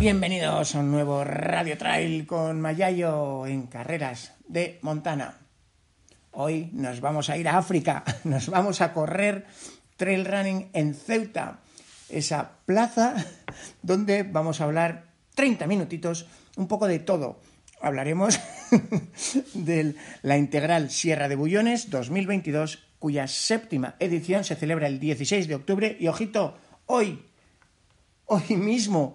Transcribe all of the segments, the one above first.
bienvenidos a un nuevo Radio Trail con Mayayo en carreras de Montana. Hoy nos vamos a ir a África, nos vamos a correr trail running en Ceuta, esa plaza donde vamos a hablar 30 minutitos, un poco de todo. Hablaremos de la integral Sierra de Bullones 2022, cuya séptima edición se celebra el 16 de octubre y ojito, hoy, hoy mismo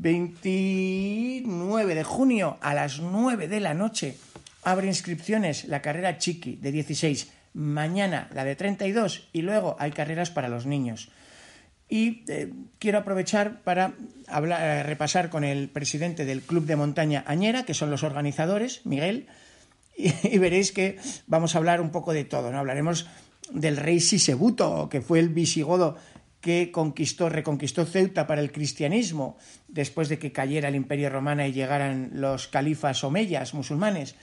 29 de junio a las 9 de la noche abre inscripciones la carrera Chiqui de 16, mañana la de 32 y luego hay carreras para los niños. Y eh, quiero aprovechar para hablar, eh, repasar con el presidente del Club de Montaña Añera, que son los organizadores, Miguel, y, veréis que vamos a hablar un poco de todo. ¿no? Hablaremos del rey Sisebuto, que fue el visigodo que conquistó, reconquistó Ceuta para el cristianismo después de que cayera el imperio romano y llegaran los califas omeyas musulmanes.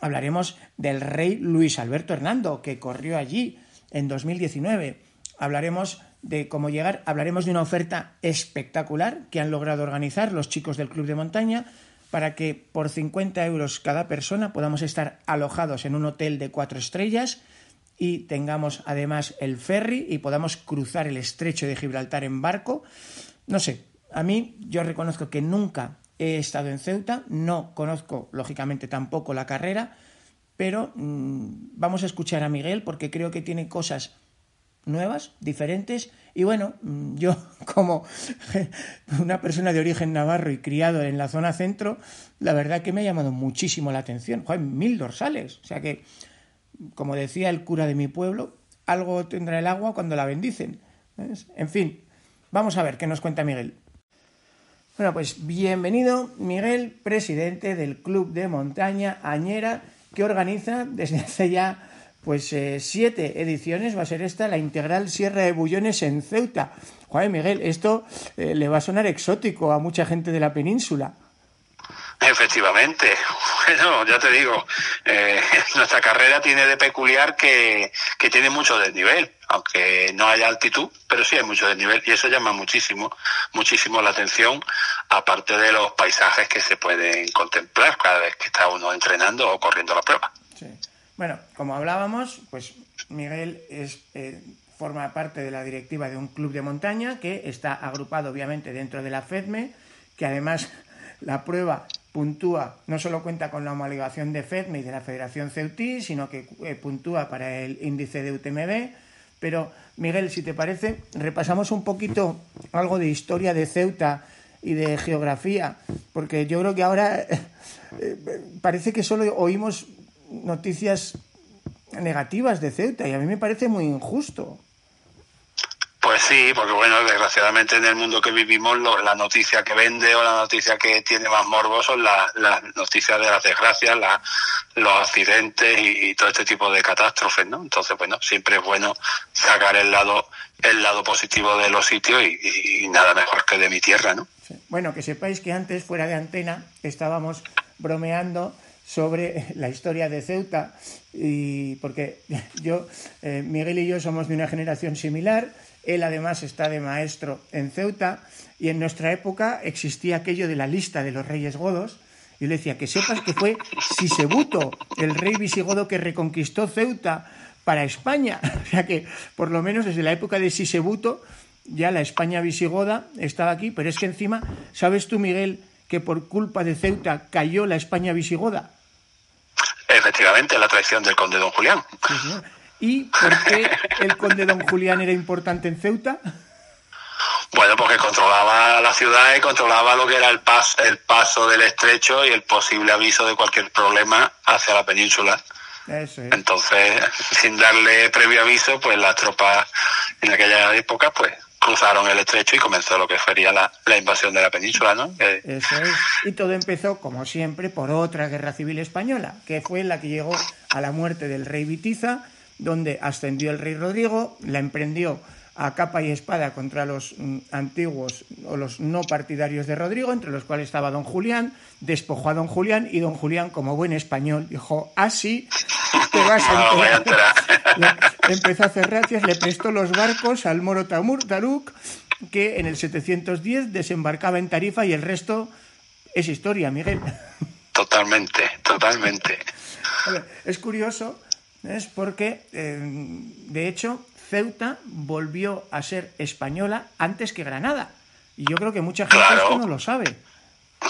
Hablaremos del rey Luis Alberto Hernando, que corrió allí en 2019. Hablaremos de cómo llegar, hablaremos de una oferta espectacular que han logrado organizar los chicos del Club de Montaña para que por 50 euros cada persona podamos estar alojados en un hotel de cuatro estrellas y tengamos además el ferry y podamos cruzar el estrecho de Gibraltar en barco. No sé, a mí yo reconozco que nunca he estado en Ceuta, no conozco lógicamente tampoco la carrera, pero mmm, vamos a escuchar a Miguel porque creo que tiene cosas nuevas, diferentes, y bueno, mm, yo como una persona de origen navarro y criado en la zona centro, la verdad que me ha llamado muchísimo la atención. Joder, mil dorsales, o sea que como decía el cura de mi pueblo, algo tendrá el agua cuando la bendicen. En fin, vamos a ver qué nos cuenta Miguel. Bueno, pues bienvenido Miguel, presidente del Club de Montaña Añera, que organiza desde hace ya pues eh, siete ediciones, va a ser esta, la integral Sierra de Bullones en Ceuta. Joder, Miguel, esto eh, le va a sonar exótico a mucha gente de la península. Efectivamente. Bueno, ya te digo, eh, nuestra carrera tiene de peculiar que, que tiene mucho desnivel, aunque no haya altitud, pero sí hay mucho desnivel y eso llama muchísimo, muchísimo la atención, aparte de los paisajes que se pueden contemplar cada vez que está uno entrenando o corriendo la prueba. Bueno, como hablábamos, pues Miguel es, eh, forma parte de la directiva de un club de montaña que está agrupado obviamente dentro de la FEDME, que además la prueba puntúa, no solo cuenta con la homologación de FEDME y de la Federación Ceutí, sino que eh, puntúa para el índice de UTMB. Pero, Miguel, si te parece, repasamos un poquito algo de historia de Ceuta y de geografía, porque yo creo que ahora eh, parece que solo oímos noticias negativas de Ceuta y a mí me parece muy injusto. Pues sí, porque bueno, desgraciadamente en el mundo que vivimos lo, la noticia que vende o la noticia que tiene más morbo son las la noticias de las desgracias, la, los accidentes y, todo este tipo de catástrofes, ¿no? Entonces, bueno, siempre es bueno sacar el lado el lado positivo de los sitios y, nada mejor que de mi tierra, ¿no? Bueno, que sepáis que antes, fuera de antena, estábamos bromeando sobre la historia de Ceuta y porque yo, eh, Miguel y yo somos de una generación similar, él además está de maestro en Ceuta y en nuestra época existía aquello de la lista de los reyes godos. Y le decía que sepas que fue Sisebuto, el rey visigodo que reconquistó Ceuta para España. O sea que por lo menos desde la época de Sisebuto ya la España visigoda estaba aquí, pero es que encima, ¿sabes tú, Miguel, que por culpa de Ceuta cayó la España visigoda? Efectivamente, la traición del conde don Julián. Sí. ¿Y por qué el conde don Julián era importante en Ceuta? Bueno, porque controlaba la ciudad y controlaba lo que era el, pas, el paso del estrecho y el posible aviso de cualquier problema hacia la península. Eso es. Entonces, sin darle previo aviso, pues las tropas en aquella época, pues cruzaron el estrecho y comenzó lo que sería la, la invasión de la península, ¿no? Eh, Eso es. Y todo empezó, como siempre, por otra guerra civil española, que fue la que llegó a la muerte del rey Vitiza, donde ascendió el rey Rodrigo, la emprendió a capa y espada contra los mm, antiguos o los no partidarios de Rodrigo, entre los cuales estaba don Julián, despojó a don Julián y don Julián, como buen español, dijo, así te vas a enterar. Le, empezó a hacer gracias, le prestó los barcos al moro Tamur, Taruk que en el 710 desembarcaba en Tarifa y el resto es historia, Miguel. Totalmente, totalmente. es curioso, es porque, eh, de hecho, Ceuta volvió a ser española antes que Granada. Y yo creo que mucha gente esto no lo sabe.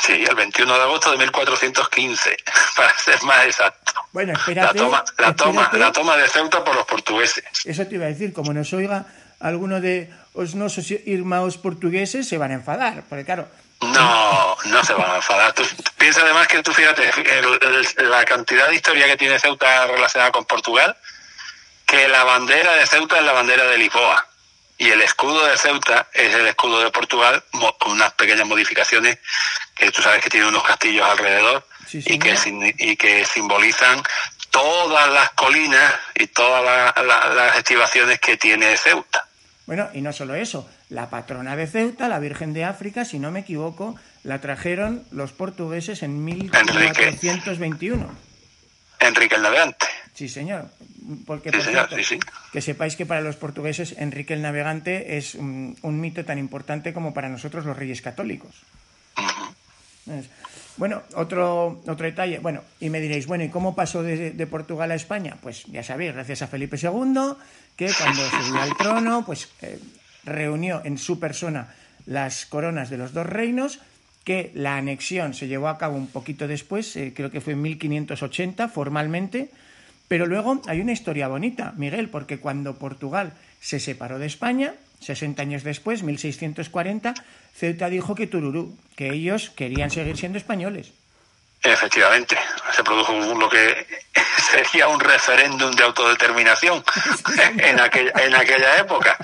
Sí, el 21 de agosto de 1415, para ser más exacto. Bueno, espérate. La toma, la, Toma, la toma de Ceuta por los portugueses. Eso te iba a decir, como nos oiga alguno de los nosos irmãos portugueses, se van a enfadar. Porque claro, no, no se van a enfadar. Tú, piensa además que tú fíjate la cantidad de historia que tiene Ceuta relacionada con Portugal, que la bandera de Ceuta es la bandera de Lisboa y el escudo de Ceuta es el escudo de Portugal con unas pequeñas modificaciones que tú sabes que tiene unos castillos alrededor y, que, y que simbolizan todas las colinas y todas las estivaciones que tiene Ceuta. Bueno, y no solo eso, la patrona de Ceuta, la Virgen de África, si no me equivoco, la trajeron los portugueses en 1421. Enrique el Navegante. Sí, señor. Porque, que sepáis que para los portugueses Enrique el Navegante es un, mito tan importante como para nosotros los reyes católicos. Bueno, otro, otro detalle. Bueno, y me diréis, bueno, ¿y cómo pasó de, Portugal a España? Pues ya sabéis, gracias a Felipe II, que cuando subió al trono, pues eh, reunió en su persona las coronas de los dos reinos, que la anexión se llevó a cabo un poquito después, eh, creo que fue en 1580 formalmente, pero luego hay una historia bonita, Miguel, porque cuando Portugal se separó de España, 60 años después, 1640, Ceuta dijo que Tururú, que ellos querían seguir siendo españoles. Efectivamente, se produjo lo que sería un referéndum de autodeterminación en aquella, en aquella época,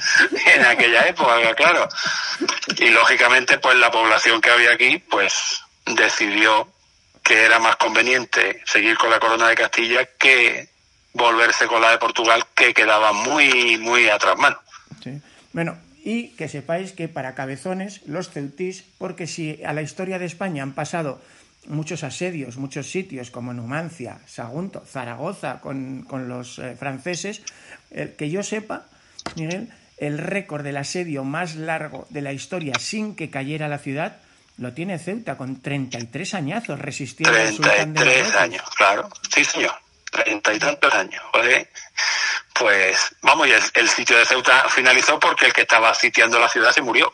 en aquella época, claro. Y lógicamente, pues la población que había aquí, pues decidió que era más conveniente seguir con la corona de Castilla que volverse con la de Portugal, que quedaba muy, muy atrás mano. Bueno, y que sepáis que para cabezones, los ceutís, porque si a la historia de España han pasado muchos asedios, muchos sitios como Numancia, Sagunto, Zaragoza con, los eh, franceses, que yo sepa, Miguel, el récord del asedio más largo de la historia sin que cayera la ciudad lo tiene Ceuta con 33 añazos resistiendo 33 años, claro. Sí, señor. Treinta y tantos años. Pues vamos, y el, sitio de Ceuta finalizó porque el que estaba sitiando la ciudad se murió.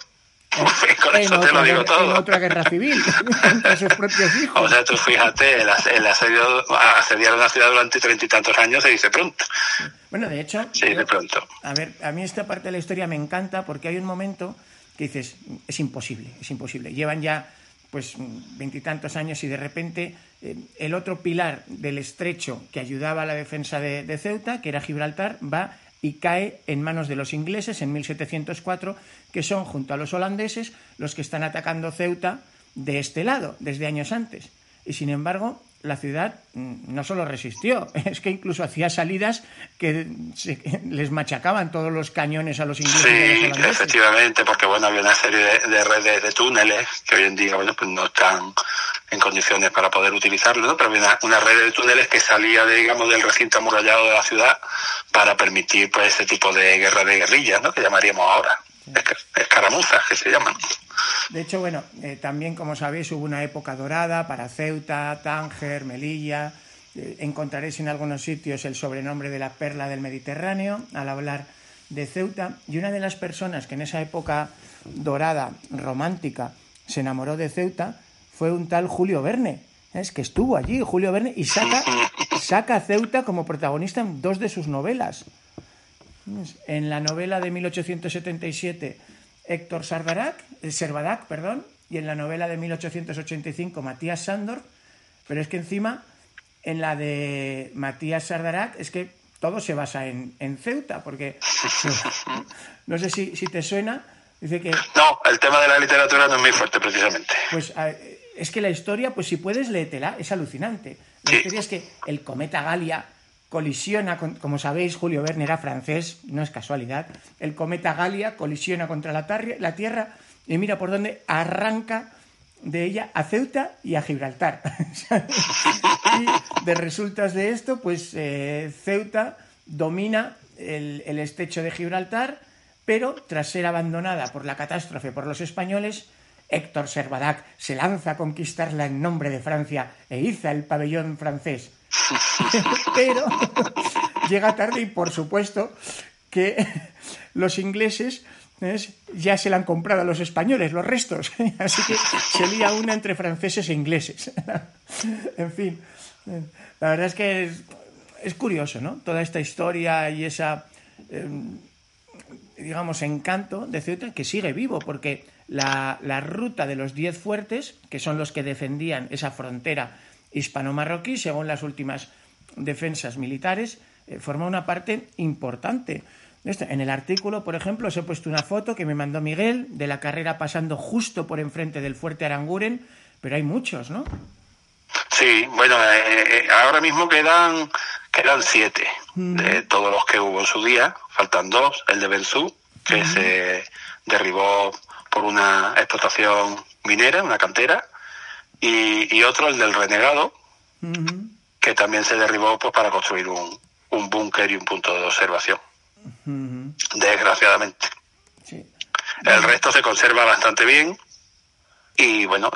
Con eso te lo digo todo. otra guerra civil, entre sus propios hijos. O sea, tú fíjate, el, asedio, asediar una ciudad durante treinta y tantos años se dice pronto. Bueno, de hecho. Sí, de pronto. A ver, a mí esta parte de la historia me encanta porque hay un momento que dices, es imposible, es imposible. Llevan ya pues veintitantos años y de repente eh, el otro pilar del estrecho que ayudaba a la defensa de, de, Ceuta, que era Gibraltar, va y cae en manos de los ingleses en 1704, que son, junto a los holandeses, los que están atacando Ceuta de este lado, desde años antes. Y sin embargo, la ciudad mm, no solo resistió, es que incluso hacía salidas que les machacaban todos los cañones a los ingleses. Sí, efectivamente, porque bueno, había una serie de, redes de túneles que hoy en día bueno, pues no están en condiciones para poder utilizarlo, ¿no? pero había una, red de túneles que salía, digamos, del recinto amurallado de la ciudad para permitir pues ese tipo de guerra de guerrillas, ¿no? que llamaríamos ahora, escaramuzas que se llaman. De hecho, bueno, eh, también, como sabéis, hubo una época dorada para Ceuta, Tánger, Melilla. Eh, encontraréis en algunos sitios el sobrenombre de la perla del Mediterráneo al hablar de Ceuta. Y una de las personas que en esa época dorada, romántica, se enamoró de Ceuta fue un tal Julio Verne. Es que estuvo allí, Julio Verne, y saca, saca a Ceuta como protagonista en dos de sus novelas. En la novela de 1877 Héctor Sardarac, eh, Servadac, perdón, y en la novela de 1885 Matías Sandor, pero es que encima en la de Matías Sardarac es que todo se basa en, Ceuta, porque no sé si, te suena, dice que... No, el tema de la literatura no es muy fuerte precisamente. Pues es que la historia, pues si puedes, léetela, es alucinante. La historia es que el cometa Galia colisiona, como sabéis, Julio Verne era francés, no es casualidad, el cometa Galia colisiona contra la, la Tierra y mira por dónde arranca de ella a Ceuta y a Gibraltar. y de resultas de esto, pues eh, Ceuta domina el, el, estrecho de Gibraltar, pero tras ser abandonada por la catástrofe por los españoles, Héctor Servadac se lanza a conquistarla en nombre de Francia e iza el pabellón francés. pero llega tarde y por supuesto que los ingleses ya se la han comprado a los españoles, los restos. Así que se lía una entre franceses e ingleses. en fin, la verdad es que es, curioso, ¿no? Toda esta historia y esa, em, digamos, encanto de Ceuta que sigue vivo, porque la, ruta de los diez fuertes, que son los que defendían esa frontera hispano-marroquí, según las últimas defensas militares, eh, forma una parte importante en el artículo, por ejemplo, os he puesto una foto que me mandó Miguel de la carrera pasando justo por enfrente del fuerte Aranguren, pero hay muchos, ¿no? Sí, bueno, eh, eh, ahora mismo quedan quedan siete de todos los que hubo en su día. Faltan dos, el de Benzú, que se derribó por una explotación minera, una cantera, y, otro, el del Renegado, que también se derribó pues para construir un, un búnker y un punto de observación desgraciadamente. El resto se conserva bastante bien y bueno,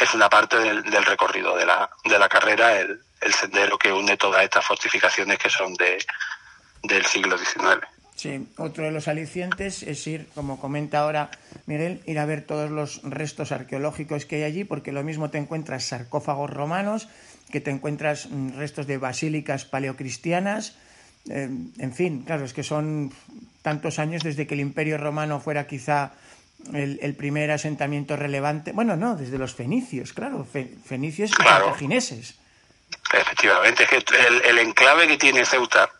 es una parte del, recorrido de la, de la carrera, el, sendero que une todas estas fortificaciones que son de, del siglo XIX. Sí, otro de los alicientes es ir, como comenta ahora Miguel, ir a ver todos los restos arqueológicos que hay allí, porque lo mismo te encuentras sarcófagos romanos, que te encuentras mm, restos de basílicas paleocristianas, eh, en fin, claro, es que son tantos años desde que el Imperio Romano fuera quizá el, primer asentamiento relevante. Bueno, no, desde los fenicios, claro, fenicios y cartagineses. Efectivamente, es que el, enclave que tiene Ceuta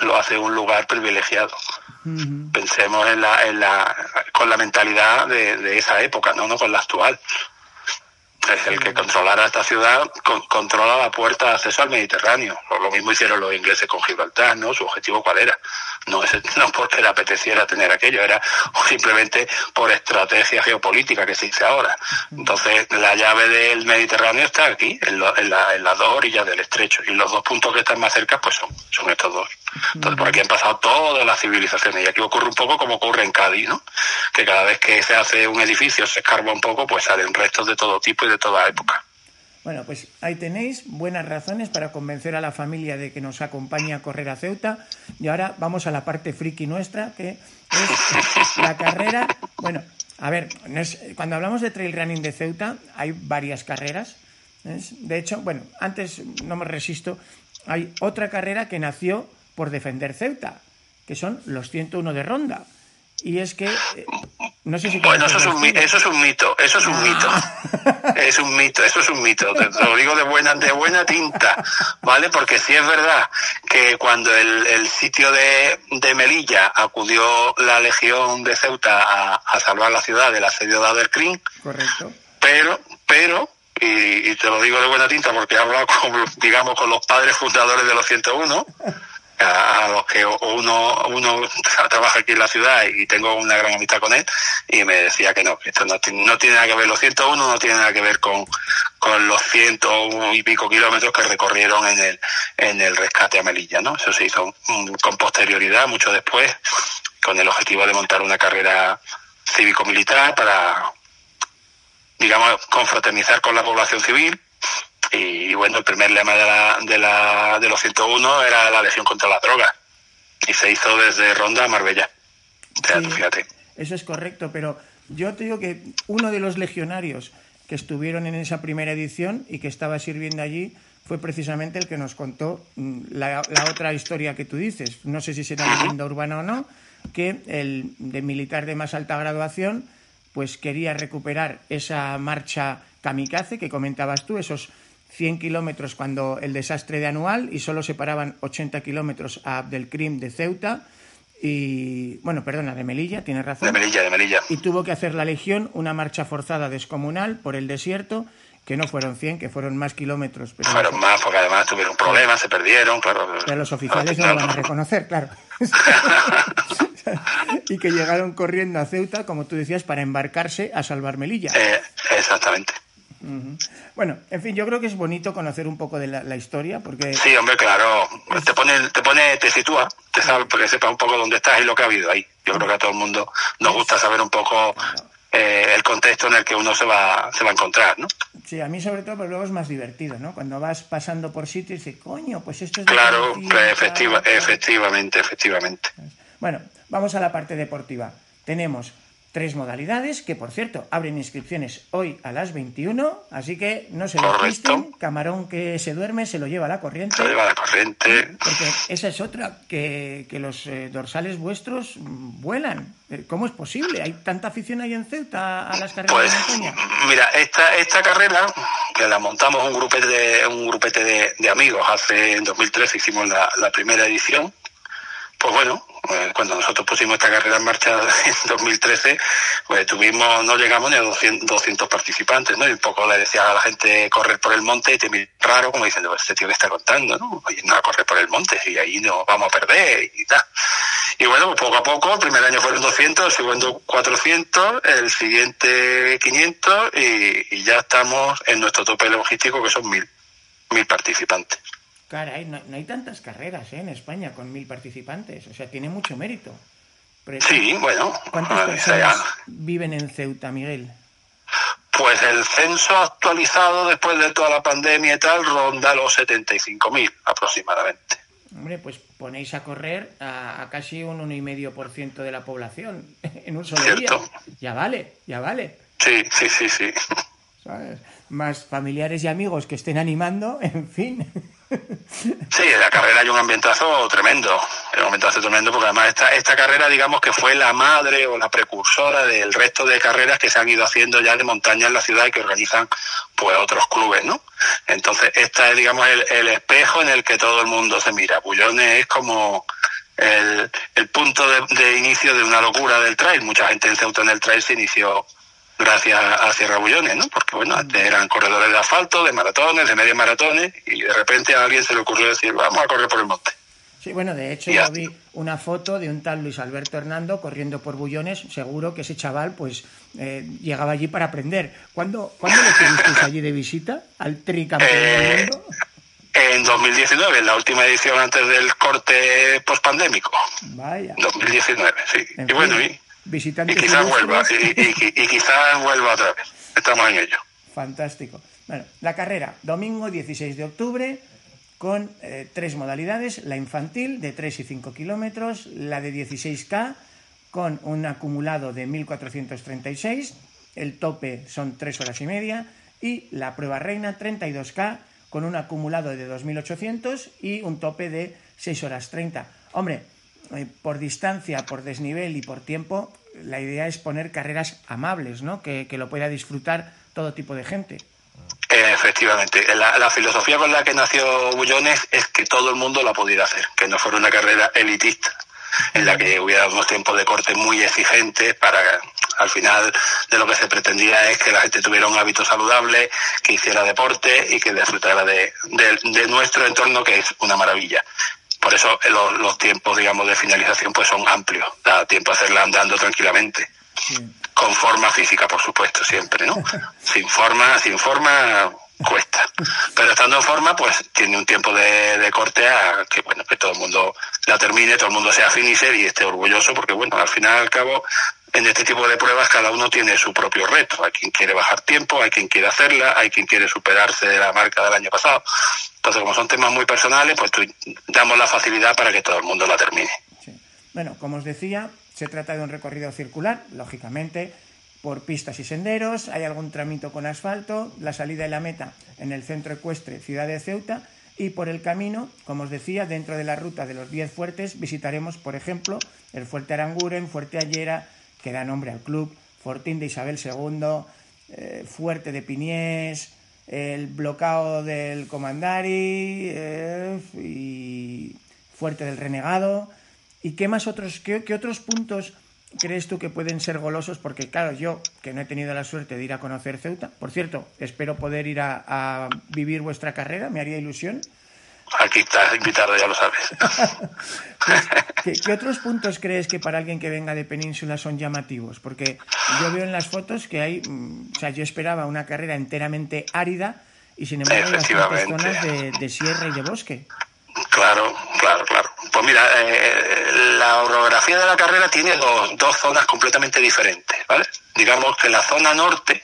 lo hace un lugar privilegiado. Pensemos en la, en la, con la mentalidad de, de, esa época, ¿no? no con la actual es el que controlara esta ciudad, controla la puerta de acceso al Mediterráneo. Lo mismo hicieron los ingleses con Gibraltar, ¿no? Su objetivo cuál era. No, es, no porque le apeteciera tener aquello, era simplemente por estrategia geopolítica que se dice ahora. Entonces, la llave del Mediterráneo está aquí, en, en, las dos orillas del estrecho, y los dos puntos que están más cerca, pues son, son estos dos. Entonces, por aquí han pasado todas las civilizaciones, y aquí ocurre un poco como ocurre en Cádiz, ¿no? Que cada vez que se hace un edificio, se escarba un poco, pues salen restos de todo tipo y de toda época. Bueno, pues ahí tenéis buenas razones para convencer a la familia de que nos acompañe a correr a Ceuta. Y ahora vamos a la parte friki nuestra, que es la carrera. Bueno, a ver, cuando hablamos de trail running de Ceuta, hay varias carreras. De hecho, bueno, antes no me resisto, hay otra carrera que nació por defender Ceuta, que son los 101 de Ronda. Y es que, eh, no sé si... Bueno, eso es, un, eso es un mito, eso es un ah. mito. Es un mito, eso es un mito. Te, lo digo de buena, de buena tinta, ¿vale? Porque sí es verdad que cuando el, sitio de, de, Melilla acudió la legión de Ceuta a, salvar la ciudad del asedio de Adercrin, Correcto. pero, pero, y, y, te lo digo de buena tinta porque he hablado con, digamos, con los padres fundadores de los 101, a, los que uno, uno trabaja aquí en la ciudad y tengo una gran amistad con él y me decía que no, que esto no, no tiene nada que ver, los 101 no tiene nada que ver con, con los ciento y pico kilómetros que recorrieron en el, en el rescate a Melilla, ¿no? Eso se hizo con posterioridad, mucho después, con el objetivo de montar una carrera cívico-militar para, digamos, confraternizar con la población civil y, bueno, el primer lema de, la, de, la, de los 101 era la legión contra la droga. Y se hizo desde Ronda a Marbella. fíjate. Eso es correcto, pero yo te digo que uno de los legionarios que estuvieron en esa primera edición y que estaba sirviendo allí fue precisamente el que nos contó mm, la, otra historia que tú dices. No sé si será leyenda urbana o no, que el de militar de más alta graduación pues quería recuperar esa marcha kamikaze que comentabas tú, esos 100 kilómetros cuando el desastre de Anual y solo separaban 80 kilómetros a Abdelkrim de Ceuta y, bueno, perdona, de Melilla, tienes razón. De Melilla, de Melilla. Y tuvo que hacer la Legión una marcha forzada descomunal por el desierto, que no fueron 100, que fueron más kilómetros. Pero fueron más, porque además tuvieron problemas, se perdieron, claro. Pero los oficiales no lo van a reconocer, claro. y que llegaron corriendo a Ceuta, como tú decías, para embarcarse a salvar Melilla. Eh, exactamente. Bueno, en fin, yo creo que es bonito conocer un poco de la, historia, porque... Sí, hombre, claro, te pone, te pone, te sitúa, te sabes, porque sepas un poco dónde estás y lo que ha habido ahí. Yo creo que a todo el mundo nos gusta saber un poco eh, el contexto en el que uno se va, se va a encontrar, ¿no? Sí, a mí sobre todo, pero luego es más divertido, ¿no? Cuando vas pasando por sitios y dices, coño, pues esto es... Claro, efectiva, efectivamente, efectivamente. Bueno, vamos a la parte deportiva. Tenemos tres modalidades que, por cierto, abren inscripciones hoy a las 21, así que no se lo. Camarón que se duerme se lo lleva a la corriente. Se lo lleva a la corriente. Porque esa es otra, que, que los eh, dorsales vuestros vuelan. Eh, ¿Cómo es posible? ¿Hay tanta afición ahí en Ceuta a las carreras pues, de montaña? Mira, esta, esta carrera, que la montamos un grupete de, un grupete de, de amigos hace, en 2013 hicimos la, la primera edición, pues bueno, eh, cuando nosotros pusimos esta carrera en marcha en 2013, pues tuvimos, no llegamos ni a 200, participantes, ¿no? Y un poco le decía a la gente correr por el monte y te mira raro, como diciendo, este tío que está contando, ¿no? Oye, no, a correr por el monte y ahí nos vamos a perder y tal. Y bueno, pues poco a poco, el primer año fueron 200, el segundo 400, el siguiente 500 y, ya estamos en nuestro tope logístico que son mil, mil participantes. Caray, no, no hay tantas carreras ¿eh? en España con mil participantes, o sea, tiene mucho mérito. Pero sí, bueno. ¿Cuántas personas viven en Ceuta, Miguel? Pues el censo actualizado después de toda la pandemia y tal ronda los 75.000 aproximadamente. Hombre, pues ponéis a correr a, a casi un 1,5% de la población en un solo ¿Cierto? día. Ya vale, ya vale. Sí, sí, sí, sí. ¿Sabes? Más familiares y amigos que estén animando, en fin. Sí, en la carrera hay un ambientazo tremendo, un ambientazo tremendo porque además esta, esta carrera digamos que fue la madre o la precursora del resto de carreras que se han ido haciendo ya de montaña en la ciudad y que organizan pues otros clubes, ¿no? Entonces esta es digamos el, el espejo en el que todo el mundo se mira. Bullones es como el, el punto de, de inicio de una locura del trail. Mucha gente en Ceuta en el trail se inició gracias a Sierra Bullones, ¿no? Porque, bueno, antes eran corredores de asfalto, de maratones, de medias maratones, y de repente a alguien se le ocurrió decir, vamos a correr por el monte. Sí, bueno, de hecho yo vi una foto de un tal Luis Alberto Hernando corriendo por Bullones. Seguro que ese chaval pues eh, llegaba allí para aprender. ¿Cuándo, ¿cuándo le tuvisteis allí de visita al tricampeón del Eh, mundo? En 2019, en la última edición antes del corte pospandémico. Vaya. 2019, sí. En y bueno, y, visitantes y quizás vuelva, y, y- y quizás vuelva otra vez. Estamos en ello. Fantástico. Bueno, la carrera, domingo 16 de octubre, con eh, tres modalidades, la infantil de 3 y 5 kilómetros, la de 16K con un acumulado de 1.436, el tope son 3 horas y media, y la prueba reina 32K con un acumulado de 2.800 y un tope de 6 horas 30. Hombre, por distancia, por desnivel y por tiempo, la idea es poner carreras amables, ¿no? Que, que lo pueda disfrutar todo tipo de gente. Eh, Efectivamente, la, la filosofía con la que nació Bullones es que todo el mundo la pudiera hacer, que no fuera una carrera elitista, en la que hubiera unos tiempos de corte muy exigentes para, al final, de lo que se pretendía es que la gente tuviera un hábito saludable, que hiciera deporte y que disfrutara de, de- de nuestro entorno, que es una maravilla. Por eso eh, los, los tiempos, digamos, de finalización pues son amplios, da tiempo a hacerla andando tranquilamente con forma física, por supuesto, siempre, ¿no? Sin forma, sin forma cuesta. Pero estando en forma, pues tiene un tiempo de, de corte a que, bueno, que todo el mundo la termine, todo el mundo sea finisher y esté orgulloso, porque, bueno, al final y al cabo, en este tipo de pruebas cada uno tiene su propio reto. Hay quien quiere bajar tiempo, hay quien quiere hacerla, hay quien quiere superarse de la marca del año pasado. Entonces, como son temas muy personales, pues damos la facilidad para que todo el mundo la termine. Bueno, como os decía, se trata de un recorrido circular, lógicamente, por pistas y senderos, hay algún tramito con asfalto, la salida y la meta en el centro ecuestre Ciudad de Ceuta y por el camino, como os decía, dentro de la ruta de los 10 fuertes visitaremos, por ejemplo, el Fuerte Aranguren, Fuerte Ayera, que da nombre al club, Fortín de Isabel II, eh, Fuerte de Piniés, el Blocao del Comandari eh, y Fuerte del Renegado. ¿Y qué más otros, qué, qué otros puntos crees tú que pueden ser golosos? Porque claro, yo que no he tenido la suerte de ir a conocer Ceuta, por cierto, espero poder ir a vivir vuestra carrera, me haría ilusión. Aquí estás invitado, ya lo sabes. ¿Qué, qué otros puntos crees que para alguien que venga de península son llamativos? Porque yo veo en las fotos que hay, mm, o sea, yo esperaba una carrera enteramente árida y sin embargo hay bastantes zonas de, de sierra y de bosque. Claro, claro, claro. Pues Pues mira, eh, la orografía de la carrera tiene dos, dos zonas completamente diferentes, ¿vale? Digamos que la zona norte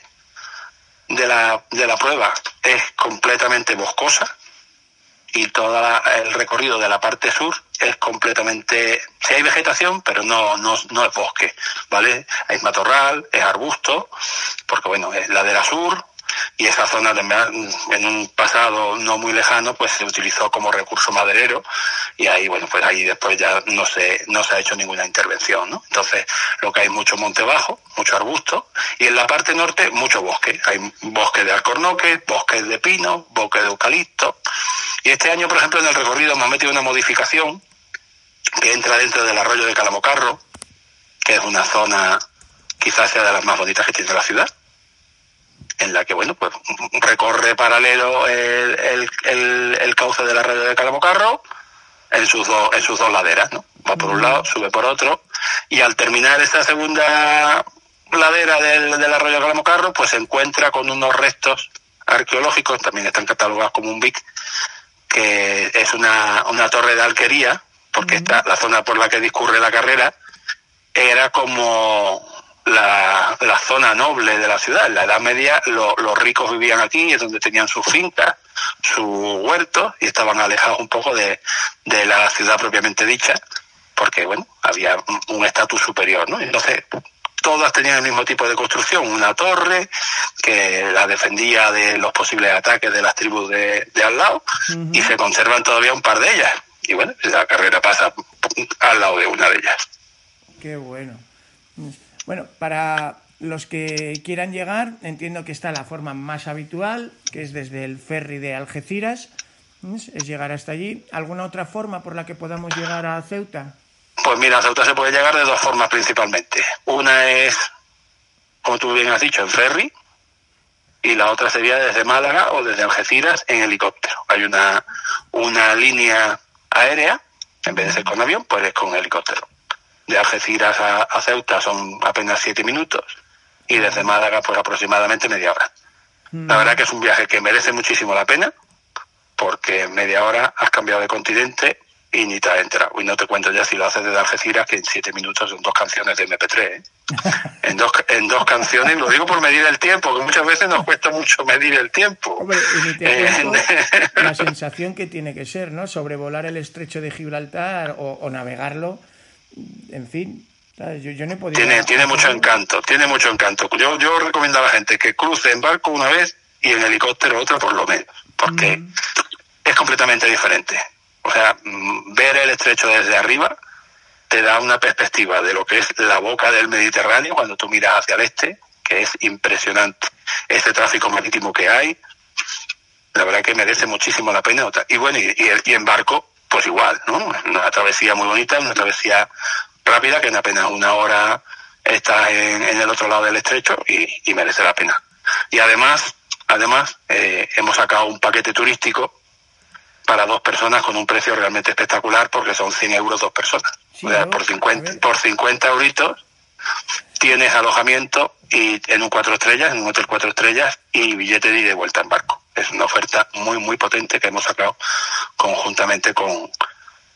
de la, de la prueba es completamente boscosa y todo el recorrido de la parte sur es completamente, sí hay vegetación, pero no, no, no es bosque, ¿vale? Hay matorral, es arbusto, porque bueno, es ladera sur, y esa zona en un pasado no muy lejano pues se utilizó como recurso maderero y ahí bueno pues ahí después ya no se no se ha hecho ninguna intervención ¿no? entonces lo que hay mucho monte bajo mucho arbusto y en la parte norte mucho bosque. Hay bosque de alcornoque bosques de pino bosque de eucalipto. Y este año por ejemplo en el recorrido hemos metido una modificación que entra dentro del arroyo de Calamocarro que es una zona quizás sea de las más bonitas que tiene la ciudad en la que, bueno, pues recorre paralelo el, el, el, cauce de la red de Calamocarro en sus, dos, en sus dos laderas, ¿no? Va por un lado, sube por otro, y al terminar esta segunda ladera del, del arroyo Calamocarro, pues se encuentra con unos restos arqueológicos, también están catalogados como un BIC, que es una, una torre de alquería, porque esta, la zona por la que discurre la carrera era como zona noble de la ciudad. En la Edad Media los ricos vivían aquí, es donde tenían sus fincas, sus huertos y estaban alejados un poco de, de la ciudad propiamente dicha, porque bueno, había un estatus superior, ¿no? Entonces, todas tenían el mismo tipo de construcción, una torre que la defendía de los posibles ataques de las tribus de, de al lado y se conservan todavía un par de ellas. Y bueno, la carrera pasa al lado de una de ellas. Qué bueno. Bueno, para los que quieran llegar, entiendo que está la forma más habitual, que es desde el ferry de Algeciras, es llegar hasta allí. ¿Alguna otra forma por la que podamos llegar a Ceuta? Pues mira, a Ceuta se puede llegar de dos formas principalmente. Una es, como tú bien has dicho, en ferry, y la otra sería desde Málaga o desde Algeciras en helicóptero. Hay una, una línea aérea, en vez de ser con avión, pues es con helicóptero de Algeciras a, Ceuta son apenas siete minutos y desde Málaga pues aproximadamente media hora. La verdad que es un viaje que merece muchísimo la pena porque en media hora has cambiado de continente y ni te has enterado. Y no te cuento ya si lo haces desde Algeciras, que en siete minutos son dos canciones de MP3. ¿eh? en, dos, en dos canciones, lo digo por medir el tiempo, que muchas veces nos cuesta mucho medir el tiempo. Eh, la sensación que tiene que ser, ¿no? Sobrevolar el estrecho de Gibraltar o, o navegarlo en fin, yo, no. Tiene, tiene mucho encanto, tiene mucho encanto. Yo, yo recomiendo a la gente que cruce en barco una vez y en helicóptero otra por lo menos, porque mm. es completamente diferente. O sea, ver el estrecho desde arriba te da una perspectiva de lo que es la boca del Mediterráneo cuando tú miras hacia el este, que es impresionante. Ese tráfico marítimo que hay, la verdad que merece muchísimo la pena. Y bueno, y, y en barco, pues igual, ¿no? Una travesía muy bonita, una travesía rápida que en apenas una hora estás en, el otro lado del estrecho y, merece la pena. Y además, además eh, hemos sacado un paquete turístico para dos personas con un precio realmente espectacular porque son 100 euros dos personas. o sea, por 50, por 50 euritos tienes alojamiento y en un cuatro estrellas, en un hotel cuatro estrellas y billete de ida y vuelta en barco es una oferta muy, muy potente que hemos sacado conjuntamente con,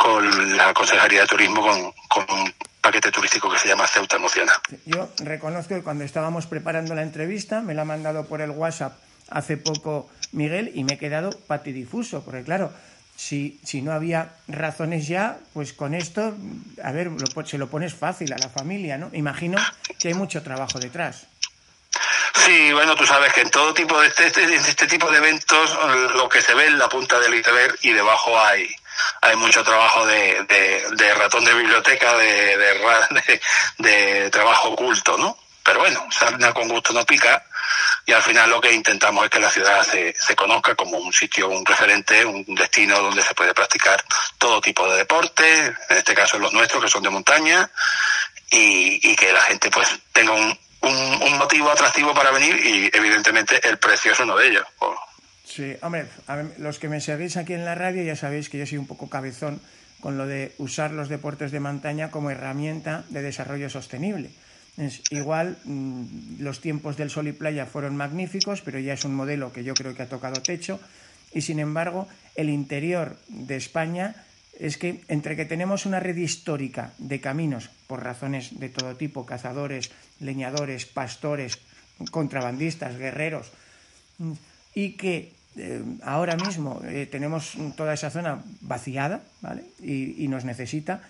con la Consejería de Turismo, con, con un paquete turístico que se llama Ceuta Emociona. Yo reconozco que cuando estábamos preparando la entrevista, me la ha mandado por el WhatsApp hace poco Miguel y me he quedado patidifuso, porque claro, si, si no había razones ya, pues con esto, a ver, se lo pones fácil a la familia, ¿no? Imagino que hay mucho trabajo detrás. Sí, bueno, tú sabes que en todo tipo de este, este, este tipo de eventos lo que se ve es la punta del iceberg y debajo hay hay mucho trabajo de, de, ratón de biblioteca, de, de, de, trabajo oculto, ¿no? Pero bueno, sarna con gusto no pica y al final lo que intentamos es que la ciudad se, se conozca como un sitio, un referente, un destino donde se puede practicar todo tipo de deporte, en este caso los nuestros que son de montaña, y, y que la gente pues tenga un, un, motivo atractivo para venir y evidentemente el precio es uno de ellos. Sí, hombre, los que me seguís aquí en la radio ya sabéis que yo soy un poco cabezón con lo de usar los deportes de montaña como herramienta de desarrollo sostenible. Igual mm, los tiempos del sol y playa fueron magníficos, pero ya es un modelo que yo creo que ha tocado techo y sin embargo el interior de España es que entre que tenemos una red histórica de caminos, por razones de todo tipo, cazadores, leñadores, pastores, contrabandistas, guerreros, y que eh, ahora mismo eh, tenemos toda esa zona vaciada, ¿vale? Y, nos necesita,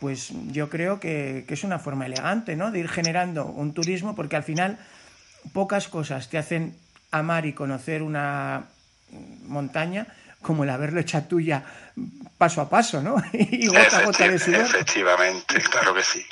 pues yo creo que, es una forma elegante, ¿no? De ir generando un turismo, porque al final pocas cosas te hacen amar y conocer una montaña como el haberlo hecho tuya paso a paso, ¿no? y gota a gota de sudor. Efectivamente, claro que sí.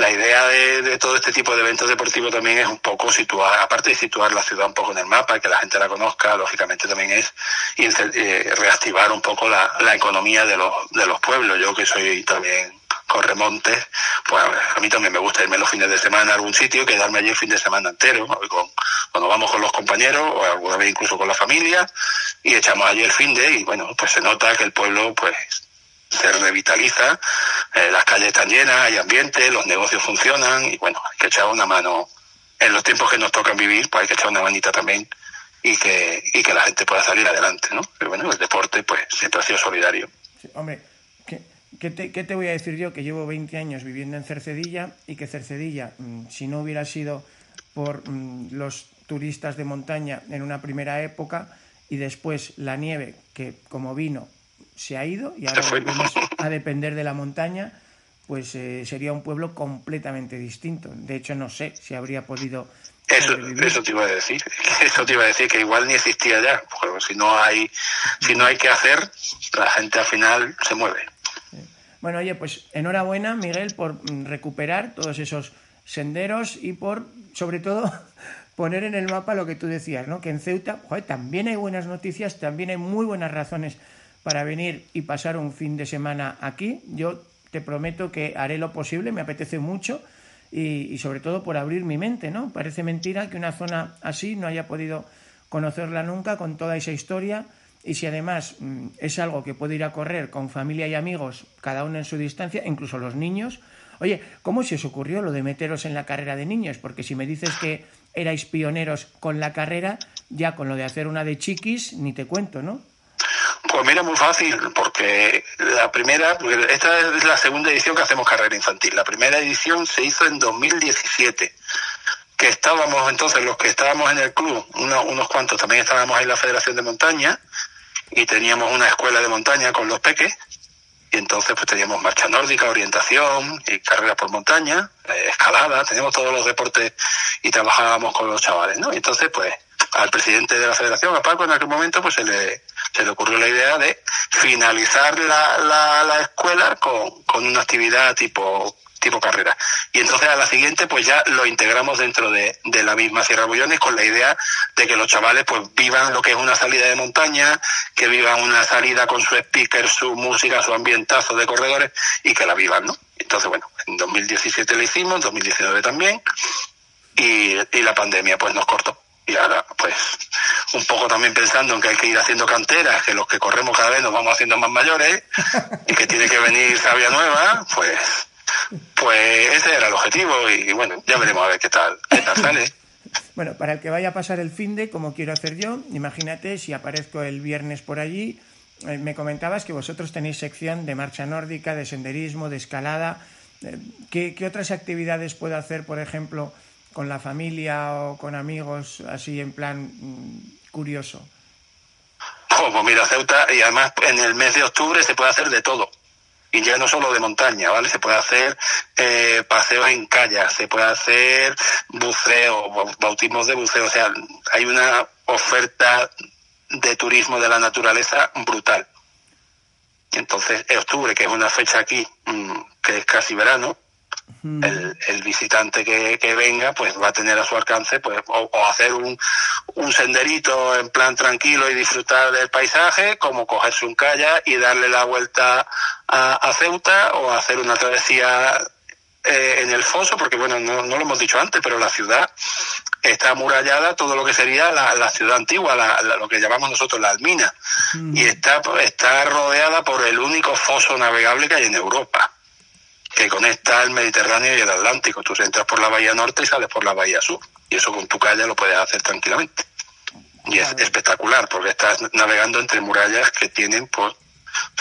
La idea de, todo este tipo de eventos deportivos también es un poco situar, aparte de situar la ciudad un poco en el mapa que la gente la conozca, lógicamente también es eh, reactivar un poco la, economía de los, de los pueblos. Yo que soy también con remontes, pues a mí también me gusta irme los fines de semana a algún sitio, quedarme allí el fin de semana entero, cuando vamos con los compañeros o alguna vez incluso con la familia y echamos allí el fin de y bueno, pues se nota que el pueblo pues se revitaliza, eh, las calles están llenas, hay ambiente, los negocios funcionan y bueno, hay que echar una mano en los tiempos que nos tocan vivir, pues hay que echar una manita también y que, y que la gente pueda salir adelante, ¿no? Pero bueno, el deporte pues siempre ha sido solidario. hombre, ¿Qué te, voy a decir yo? Que llevo 20 años viviendo en Cercedilla y que Cercedilla, mm, si no hubiera sido por mm, los turistas de montaña en una primera época y después la nieve, que como vino se ha ido y ahora volvemos a depender de la montaña, pues eh, sería un pueblo completamente distinto. De hecho, no sé si habría podido. Eso, eso te iba a decir, eso te iba a decir que igual ni existía ya, porque si no hay, si no hay que hacer, la gente al final se mueve. Bueno, oye, pues enhorabuena, Miguel, por mm, recuperar todos esos senderos y por, sobre todo, poner en el mapa lo que tú decías, ¿no? Que en Ceuta, joder, también hay buenas noticias, también hay muy buenas razones para venir y pasar un fin de semana aquí. Yo te prometo que haré lo posible, me apetece mucho y, y sobre todo por abrir mi mente, ¿no? Parece mentira que una zona así no haya podido conocerla nunca con toda esa historia y si además mm, es algo que puede ir a correr con familia y amigos, cada uno en su distancia, incluso los niños, oye, ¿cómo se os ocurrió lo de meteros en la carrera de niños? Porque si me dices que erais pioneros con la carrera, ya con lo de hacer una de chiquis, ni te cuento, ¿no? Pues mira, muy fácil, porque la primera, esta es la segunda edición que hacemos carrera infantil. La primera edición se hizo en 2017 que estábamos entonces, los que estábamos en el club, unos cuantos también estábamos en la Federación de Montaña, y teníamos una escuela de montaña con los peques y entonces pues teníamos marcha nórdica, orientación y carrera por montaña, eh, escalada, teníamos todos los deportes y trabajábamos con los chavales, ¿no? Y entonces pues al presidente de la federación, a Paco, en aquel momento pues se le, se le ocurrió la idea de finalizar la, la, la escuela con, con una actividad tipo tipo carrera. Y entonces a la siguiente pues ya lo integramos dentro de, de la misma Sierra Bullones con la idea de que los chavales pues vivan lo que es una salida de montaña, que vivan una salida con su speaker, su música, su ambientazo de corredores y que la vivan, ¿no? Entonces bueno, en 2017 lo hicimos, en 2019 también y, y la pandemia pues nos cortó. Y ahora, pues, un poco también pensando en que hay que ir haciendo canteras, que los que corremos cada vez nos vamos haciendo más mayores y que tiene que venir sabia nueva, pues pues ese era el objetivo y bueno, ya veremos a ver qué tal, qué tal sale. Bueno, para el que vaya a pasar el fin de, como quiero hacer yo, imagínate si aparezco el viernes por allí, eh, me comentabas que vosotros tenéis sección de marcha nórdica, de senderismo, de escalada. Eh, ¿Qué, otras actividades puedo hacer, por ejemplo, con la familia o con amigos, así en plan mm, curioso? Oh, pues mira, Ceuta, y además en el mes de octubre se puede hacer de todo y ya no solo de montaña, ¿vale? Se puede hacer eh, paseos en kayak, se puede hacer buceo, bautismos de buceo, o sea, hay una oferta de turismo de la naturaleza brutal. Entonces, en octubre, que es una fecha aquí, mm, que es casi verano, el, el, visitante que, que, venga pues va a tener a su alcance pues o, hacer un, un, senderito en plan tranquilo y disfrutar del paisaje como cogerse un kayak y darle la vuelta a, a Ceuta o hacer una travesía eh, en el foso porque bueno no, no, lo hemos dicho antes pero la ciudad está amurallada todo lo que sería la, la ciudad antigua la, lo que llamamos nosotros la Almina. Y está está rodeada por el único foso navegable que hay en Europa que conecta el Mediterráneo y el Atlántico. Tú entras por la bahía norte y sales por la bahía sur. Y eso con tu calle lo puedes hacer tranquilamente. Y es espectacular porque estás navegando entre murallas que tienen pues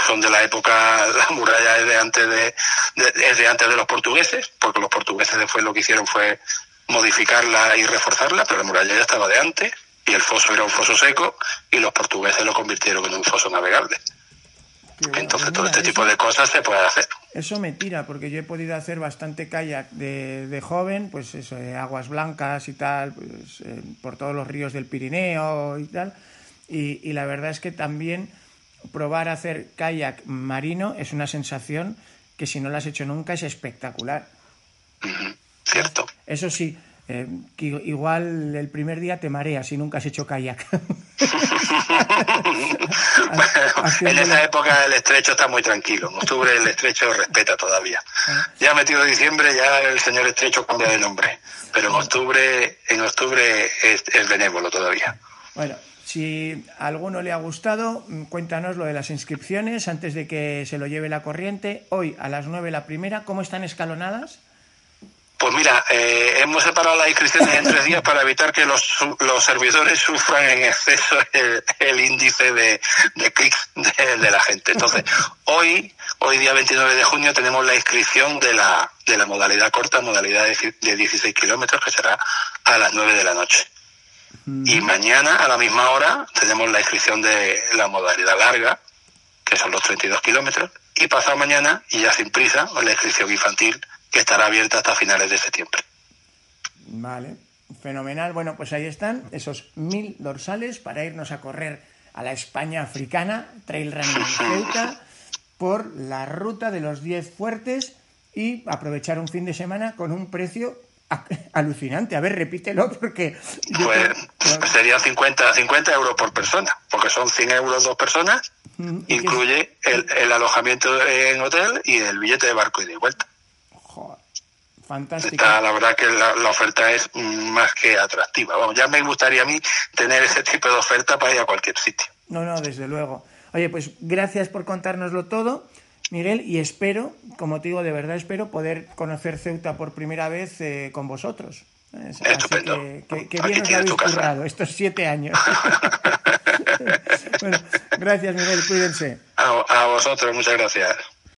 son de la época, la muralla es de antes de, es de antes de los portugueses, porque los portugueses después lo que hicieron fue modificarla y reforzarla, pero la muralla ya estaba de antes y el foso era un foso seco y los portugueses lo convirtieron en un foso navegable. Entonces todo este tipo de cosas se puede hacer. Eso me tira, porque yo he podido hacer bastante kayak de, de joven, pues eso, eh, aguas blancas y tal, pues, eh, por todos los ríos del Pirineo y tal. Y, y, la verdad es que también probar hacer kayak marino es una sensación que si no la has hecho nunca es espectacular. Cierto. Eso sí, eh, que igual el primer día te mareas si nunca has hecho kayak. en esa época el estrecho está muy tranquilo. En octubre el estrecho respeta todavía. Ah. Ya metido diciembre ya el señor estrecho cambia de nombre. Pero en octubre, en octubre es, es benévolo todavía. Bueno, si a alguno le ha gustado, cuéntanos lo de las inscripciones antes de que se lo lleve la corriente. Hoy a las 9 la primera, ¿cómo están escalonadas? Pues mira, eh, hemos separado las inscripciones en tres días para evitar que los, los servidores sufran en exceso el, índice de, de clics de, la gente. Entonces, hoy, hoy día 29 de junio, tenemos la inscripción de la, de la modalidad corta, modalidad de, de 16 kilómetros, que será a las 9 de la noche. Y mañana, a la misma hora, tenemos la inscripción de la modalidad larga, que son los 32 kilómetros, y pasado mañana, y ya sin prisa, la inscripción infantil, que estará abierta hasta finales de septiembre. Vale, fenomenal. Bueno, pues ahí están esos mil dorsales para irnos a correr a la España africana, Trail Running Ceuta, por la ruta de los 10 fuertes y aprovechar un fin de semana con un precio alucinante. A ver, repítelo porque... Pues sería 50, 50 euros por persona, porque son 100 euros dos personas, incluye el, el alojamiento en hotel y el billete de barco y de vuelta. Fantástica. la verdad que la, oferta es más que atractiva. Vamos, ya me gustaría a mí tener ese tipo de oferta para ir a cualquier sitio. No, no, desde luego. Oye, pues gracias por contárnoslo todo, Miguel, y espero, como te digo, de verdad espero poder conocer Ceuta por primera vez eh, con vosotros. Estupendo. que, que, bien os habéis currado estos siete años. bueno, gracias, Miguel, cuídense. a vosotros, muchas gracias.